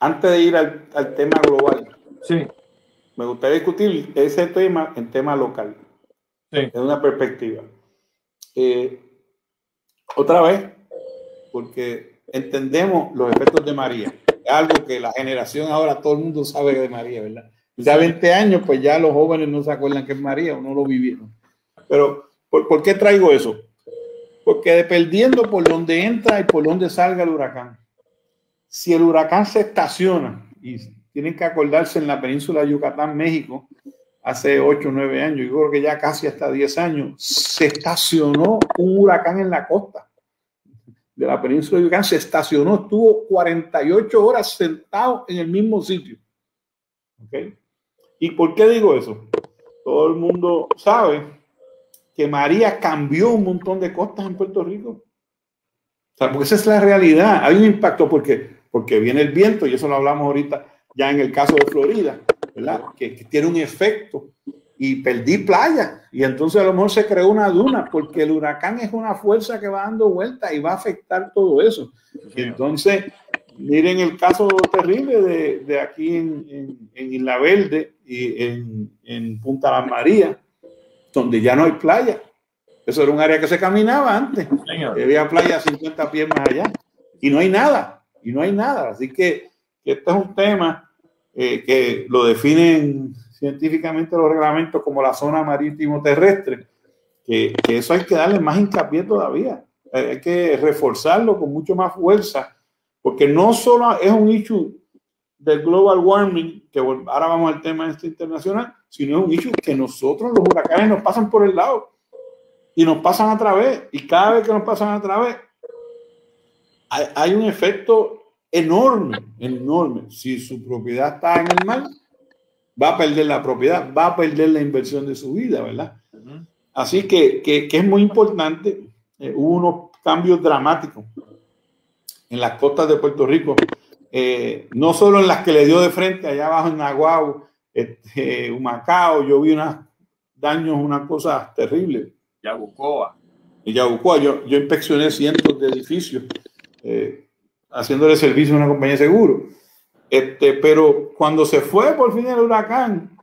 antes de ir al, tema global, sí. me gustaría discutir ese tema en tema local, sí. desde una perspectiva. Eh, otra vez, porque entendemos los efectos de María, algo que la generación ahora todo el mundo sabe de María, ¿verdad? Ya 20 años, pues ya los jóvenes no se acuerdan que es María o no lo vivieron. Pero, ¿por qué traigo eso? Porque dependiendo por dónde entra y por dónde salga el huracán, si el huracán se estaciona, y tienen que acordarse en la península de Yucatán, México, hace 8 o 9 años, yo creo que ya casi hasta 10 años, se estacionó un huracán en la costa de la península de Yucatán, se estacionó, estuvo 48 horas sentado en el mismo sitio. ¿Okay? ¿Y por qué digo eso? Todo el mundo sabe que María cambió un montón de costas en Puerto Rico. O sea, porque esa es la realidad. Hay un impacto porque, porque viene el viento, y eso lo hablamos ahorita ya en el caso de Florida, ¿verdad? Que, tiene un efecto. Y perdí playa. Y entonces a lo mejor se creó una duna, porque el huracán es una fuerza que va dando vueltas y va a afectar todo eso. Entonces, miren el caso terrible de, de aquí en, en, Isla Verde y en, en Punta Las Marías donde ya no hay playa. Eso era un área que se caminaba antes. Había playa 50 pies más allá. Y no hay nada. Y no hay nada. Así que, este es un tema eh, que lo definen científicamente los reglamentos como la zona marítimo terrestre, que, que eso hay que darle más hincapié todavía. Hay que reforzarlo con mucho más fuerza, porque no solo es un issue del global warming, que ahora vamos al tema este internacional, sino es un issue que nosotros los huracanes nos pasan por el lado y nos pasan a través, y cada vez que nos pasan a través, hay, hay un efecto enorme, enorme. Si su propiedad está en el mar, va a perder la propiedad, va a perder la inversión de su vida, ¿verdad? Así que, que, que, es muy importante. Eh, hubo unos cambios dramáticos en las costas de Puerto Rico, eh, no solo en las que le dio de frente allá abajo en Naguau, este, Humacao, yo vi unos daños, unas cosas terribles. Yabucoa. Y Yabucoa, yo, yo inspeccioné cientos de edificios. Eh, haciéndole servicio a una compañía de seguro. Este, pero cuando se fue por fin el huracán,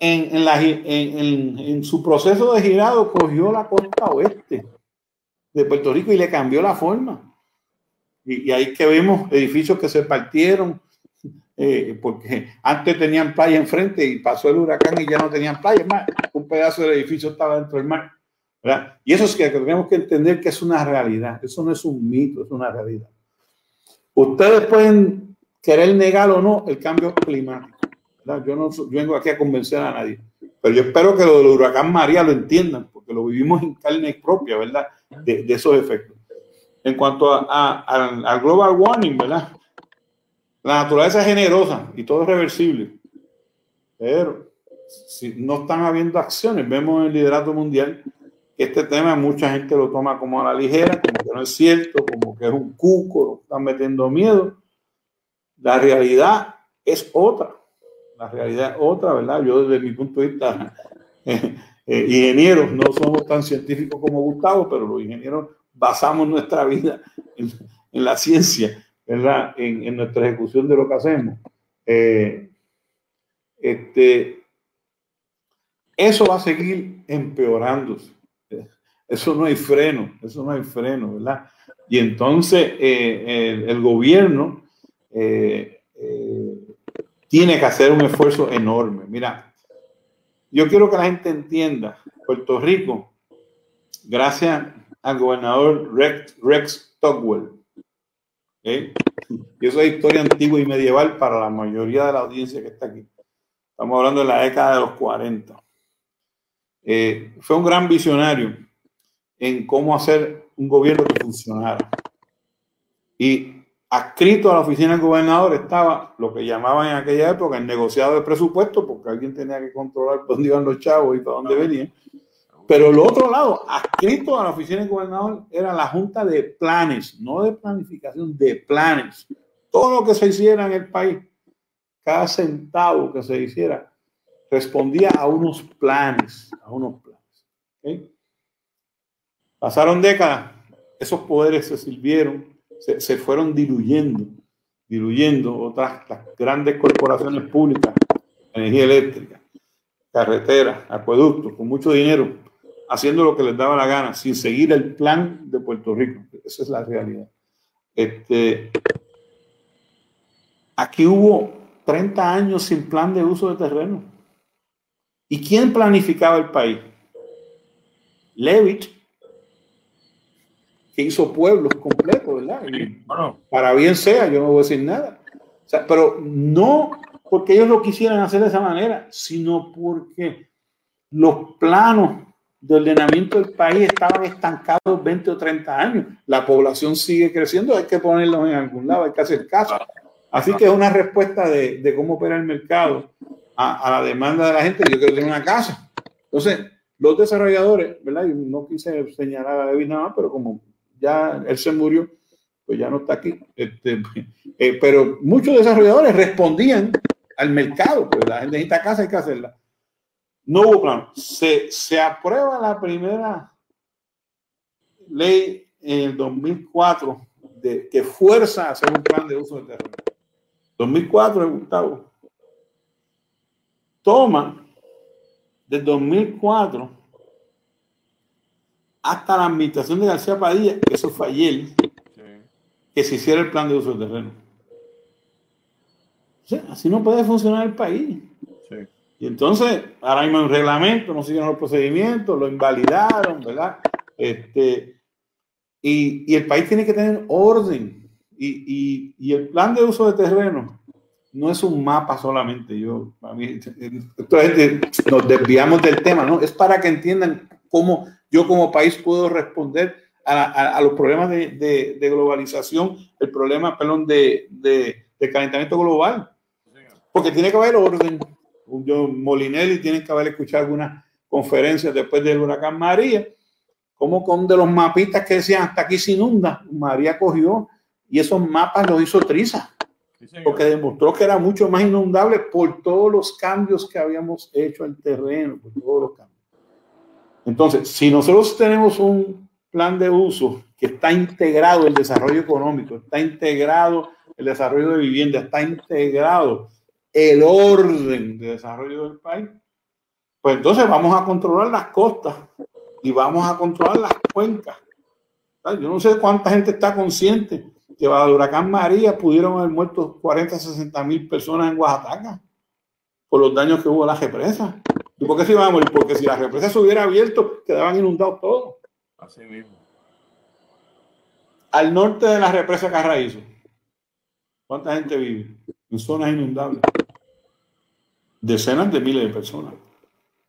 en, en, la, en, en, su proceso de girado cogió la costa oeste de Puerto Rico y le cambió la forma. Y, y ahí que vemos edificios que se partieron, eh, porque antes tenían playa enfrente y pasó el huracán y ya no tenían playa, más un pedazo del edificio estaba dentro del mar. ¿Verdad? Y eso es que tenemos que entender que es una realidad, eso no es un mito, es una realidad. Ustedes pueden querer negar o no el cambio climático. Yo no yo vengo aquí a convencer a nadie, pero yo espero que lo del huracán María lo entiendan, porque lo vivimos en carne propia, ¿verdad? De, de esos efectos. En cuanto a, al global warming, ¿verdad? La naturaleza es generosa y todo es reversible, pero si no están habiendo acciones, vemos el liderato mundial este tema mucha gente lo toma como a la ligera, como que no es cierto, como que es un cuco, están metiendo miedo. La realidad es otra. La realidad es otra, ¿verdad? Yo desde mi punto de vista, [LAUGHS] eh, eh, ingenieros, no somos tan científicos como Gustavo, pero los ingenieros basamos nuestra vida [LAUGHS] en, en la ciencia, ¿verdad? En, en, nuestra ejecución de lo que hacemos. Eh, este, eso va a seguir empeorándose. Eso no hay freno, eso no hay freno, ¿verdad? Y entonces eh, el, gobierno eh, eh, tiene que hacer un esfuerzo enorme. Mira, yo quiero que la gente entienda, Puerto Rico, gracias al gobernador Rex, Rex Togwell, y eso es historia antigua y medieval para la mayoría de la audiencia que está aquí. Estamos hablando de la década de los 40. fue un gran visionario en cómo hacer un gobierno que funcionara. Y adscrito a la oficina del gobernador estaba lo que llamaban en aquella época el negociado de presupuesto, porque alguien tenía que controlar [LAUGHS] dónde iban los chavos y para dónde venían. Pero el otro lado, adscrito a la oficina del gobernador, era la junta de planes, no de planificación, de planes. Todo lo que se hiciera en el país, cada centavo que se hiciera, respondía a unos planes, a unos planes. ¿okay? Pasaron décadas, esos poderes se sirvieron, se, fueron diluyendo, diluyendo otras grandes corporaciones públicas, energía eléctrica, carreteras, acueductos, con mucho dinero, haciendo lo que les daba la gana, sin seguir el plan de Puerto Rico. Esa es la realidad. Este, aquí hubo 30 años sin plan de uso de terreno. ¿Y quién planificaba el país? Levitch que hizo pueblos completos, ¿verdad? para bien sea, yo no voy a decir nada. O sea, pero no porque ellos lo quisieran hacer de esa manera, sino porque los planos de ordenamiento del país estaban estancados 20 o 30 años. La población sigue creciendo, hay que ponerlos en algún lado, hay que hacer caso. Así que es una respuesta de, de cómo opera el mercado a, a, la demanda de la gente. Yo quiero tener una casa. Entonces, los desarrolladores, ¿verdad? Y no quise señalar a David nada más, pero como ya él se murió, pues ya no está aquí. Este, eh, pero muchos desarrolladores respondían al mercado, pues la gente necesita casa, hay que hacerla. No hubo plan. Se, se aprueba la primera ley en el 2004 de, que fuerza hacer un plan de uso de terreno. 2004, Gustavo. Toma de 2004 hasta la administración de García Padilla, que eso fue ayer, que se hiciera el plan de uso del terreno. O sea, así no puede funcionar el país. Sí. Y entonces, ahora mismo en reglamento, no siguen los procedimientos, lo invalidaron, ¿verdad? Este, y, el país tiene que tener orden. Y, y, el plan de uso de terreno no es un mapa solamente. Yo, a mí, nos desviamos del tema, ¿no? Es para que entiendan cómo yo como país puedo responder a, los problemas de, globalización, el problema, perdón, de, calentamiento global. Porque tiene que haber orden. Yo, Molinelli tiene que haber escuchado algunas conferencias después del huracán María, como con de los mapitas que decían hasta aquí se inunda, María cogió y esos mapas los hizo Triza, porque demostró que era mucho más inundable por todos los cambios que habíamos hecho en terreno, por todos los cambios. Entonces, si nosotros tenemos un plan de uso que está integrado el desarrollo económico, está integrado el desarrollo de vivienda, está integrado el orden de desarrollo del país, pues entonces vamos a controlar las costas y vamos a controlar las cuencas. Yo no sé cuánta gente está consciente que bajo el huracán María pudieron haber muerto 40, 60 mil personas en Oaxaca por los daños que hubo a la represa. ¿Y por qué se iban a morir? Porque si la represa se hubiera abierto, quedaban inundados todos. Así mismo. Al norte de la represa Carraízo, ¿cuánta gente vive? En zonas inundables. Decenas de miles de personas.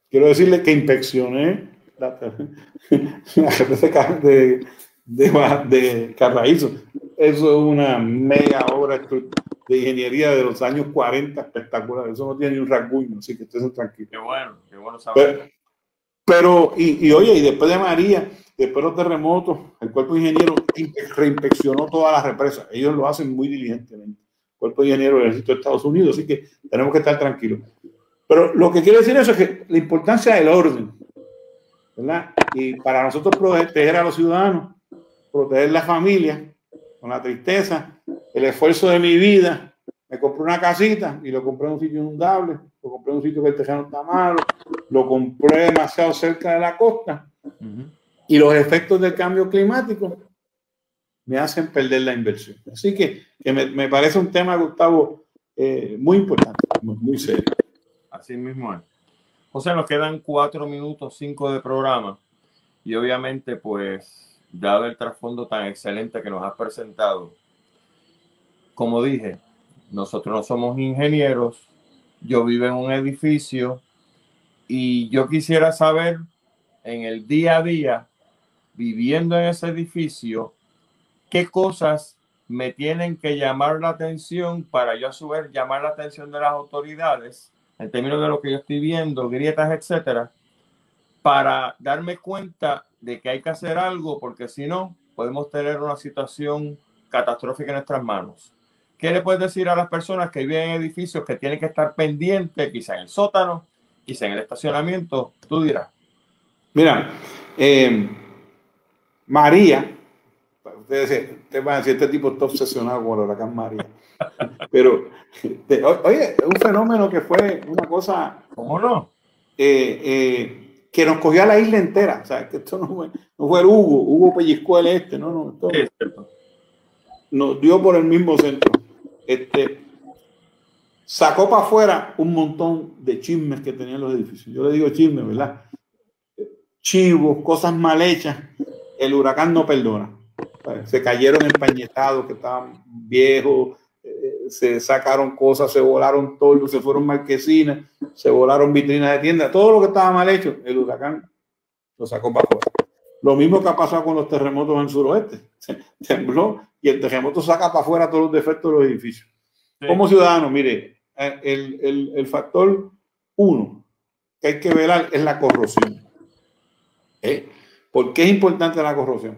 Quiero decirle que inspeccioné la, [LAUGHS] represa de, de, Carraízo. Eso es una mega obra de ingeniería de los años 40 espectacular. Eso no tiene ni un rasguño, así que estén tranquilos. Qué bueno, qué bueno saber. Pero, y, y, oye, y después de María, después de los terremotos, el cuerpo de ingenieros reinspeccionó todas las represas. Ellos lo hacen muy diligentemente. El cuerpo de ingenieros del ejército de Estados Unidos, así que tenemos que estar tranquilos. Pero lo que quiero decir eso es que la importancia del orden, ¿verdad? Y para nosotros proteger a los ciudadanos, proteger la familia, con la tristeza, el esfuerzo de mi vida, me compré una casita y lo compré en un sitio inundable, lo compré en un sitio que el terreno está malo, lo compré demasiado cerca de la costa y los efectos del cambio climático me hacen perder la inversión. Así que, me, parece un tema, Gustavo, eh, muy importante, muy, serio. Así mismo es. José, nos quedan cuatro minutos, cinco de programa y obviamente, pues, dado el trasfondo tan excelente que nos has presentado, como dije, nosotros no somos ingenieros, yo vivo en un edificio y yo quisiera saber en el día a día, viviendo en ese edificio, qué cosas me tienen que llamar la atención para yo a su vez llamar la atención de las autoridades en términos de lo que yo estoy viendo, grietas, etcétera, para darme cuenta de que hay que hacer algo, porque si no, podemos tener una situación catastrófica en nuestras manos. ¿Qué le puedes decir a las personas que viven en edificios que tienen que estar pendientes, quizá en el sótano, quizá en el estacionamiento? Tú dirás. Mira, eh, María, ustedes, van a decir, este tipo está obsesionado con el huracán María. Pero, oye, un fenómeno que fue una cosa. ¿Cómo no? Eh, eh, que nos cogió a la isla entera. O sea, que esto no fue, no fue el Hugo, Hugo pellizcó el este, no, no. Esto nos dio por el mismo centro. Este, sacó para afuera un montón de chismes que tenían los edificios. Yo le digo chismes, ¿verdad? Chivos, cosas mal hechas. El huracán no perdona. Se cayeron empañetados que estaban viejos, se sacaron cosas, se volaron todo, se fueron marquesinas, se volaron vitrinas de tiendas, todo lo que estaba mal hecho, el huracán lo sacó para afuera. Lo mismo que ha pasado con los terremotos en el suroeste. [LAUGHS] Tembló y el terremoto saca para afuera todos los defectos de los edificios. Como ciudadano, mire, eh, el, el, factor uno que hay que ver es la corrosión. ¿Eh? ¿Por qué es importante la corrosión?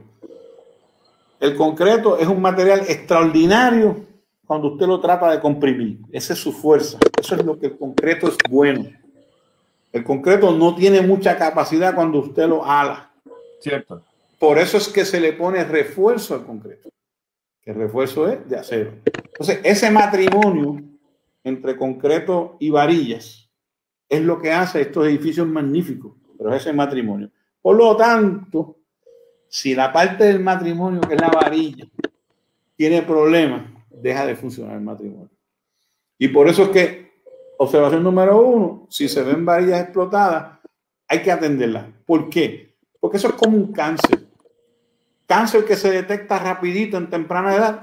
El concreto es un material extraordinario cuando usted lo trata de comprimir. Esa es su fuerza. Eso es lo que el concreto es bueno. El concreto no tiene mucha capacidad cuando usted lo ala. Cierto. Por eso es que se le pone refuerzo al concreto el refuerzo es de acero. Entonces, ese matrimonio entre concreto y varillas es lo que hace estos edificios magníficos, pero es ese matrimonio. Por lo tanto, si la parte del matrimonio, que es la varilla, tiene problemas, deja de funcionar el matrimonio. Y por eso es que observación número uno, si se ven varillas explotadas, hay que atenderlas. ¿Por qué? Porque eso es como un cáncer. Cáncer que se detecta rapidito en temprana edad,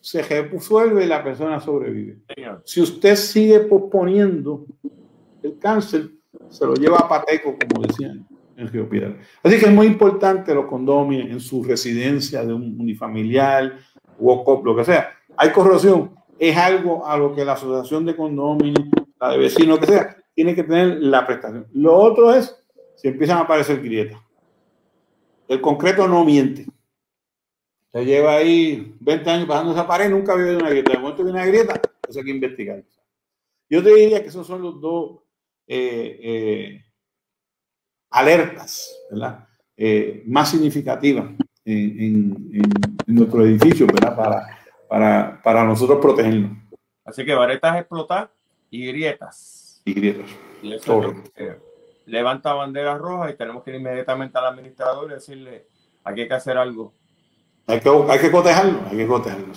se resuelve y la persona sobrevive. Si usted sigue posponiendo el cáncer, se lo lleva a pateco, como decían en Río Piedra. Así que es muy importante los condominios en su residencia de un unifamiliar, walk lo que sea. Hay corrosión, es algo a lo que la asociación de condominios, la de vecinos, que sea, tiene que tener la prestación. Lo otro es si empiezan a aparecer grietas. El concreto no miente. Se lleva ahí 20 años pasando esa pared, nunca había una grieta. De momento viene una grieta, eso hay que investigar. Yo te diría que esos son los dos eh, eh, alertas. Eh, más significativas en, nuestro edificio, ¿verdad? Para, para, para nosotros protegernos. Así que varetas explotar y grietas. Y grietas. Y eso levanta banderas rojas y tenemos que ir inmediatamente al administrador y decirle, aquí hay que hacer algo. Hay que, hay que cotejarlo, hay que cotejarlo.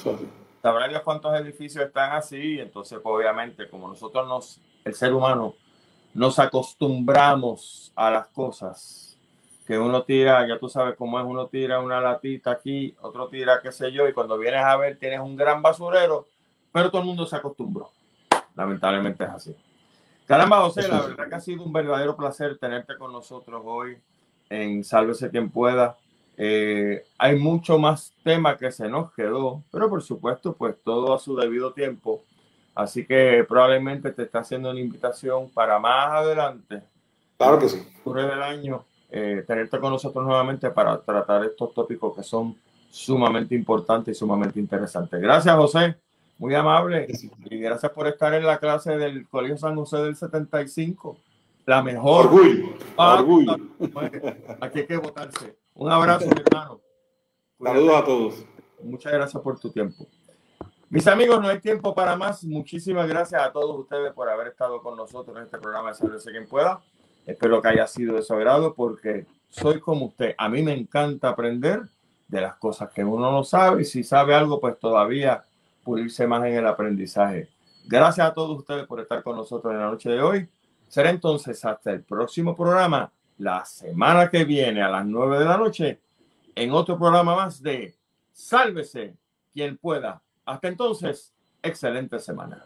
Sabrá Dios cuántos edificios están así, entonces pues, obviamente como nosotros nos, el ser humano, nos acostumbramos a las cosas, que uno tira, ya tú sabes cómo es, uno tira una latita aquí, otro tira qué sé yo, y cuando vienes a ver tienes un gran basurero, pero todo el mundo se acostumbró. Lamentablemente es así. Caramba, José, la verdad que ha sido un verdadero placer tenerte con nosotros hoy en Sálvese quien pueda. Eh, hay mucho más tema que se nos quedó, pero por supuesto, pues todo a su debido tiempo. Así que probablemente te está haciendo una invitación para más adelante. Claro que sí. Ocurre del año, eh, tenerte con nosotros nuevamente para tratar estos tópicos que son sumamente importantes y sumamente interesantes. Gracias, José. Muy amable. Y gracias por estar en la clase del Colegio San José del 75. La mejor. Orgullo. Ah, orgullo. Aquí hay que votarse. Un abrazo, mi hermano. Saludos a todos. Muchas gracias por tu tiempo. Mis amigos, no hay tiempo para más. Muchísimas gracias a todos ustedes por haber estado con nosotros en este programa de Salve quien pueda. Espero que haya sido de porque soy como usted. A mí me encanta aprender de las cosas que uno no sabe y si sabe algo, pues todavía pulirse más en el aprendizaje. Gracias a todos ustedes por estar con nosotros en la noche de hoy. Será entonces hasta el próximo programa, la semana que viene a las 9 de la noche, en otro programa más de Sálvese quien pueda. Hasta entonces, excelente semana.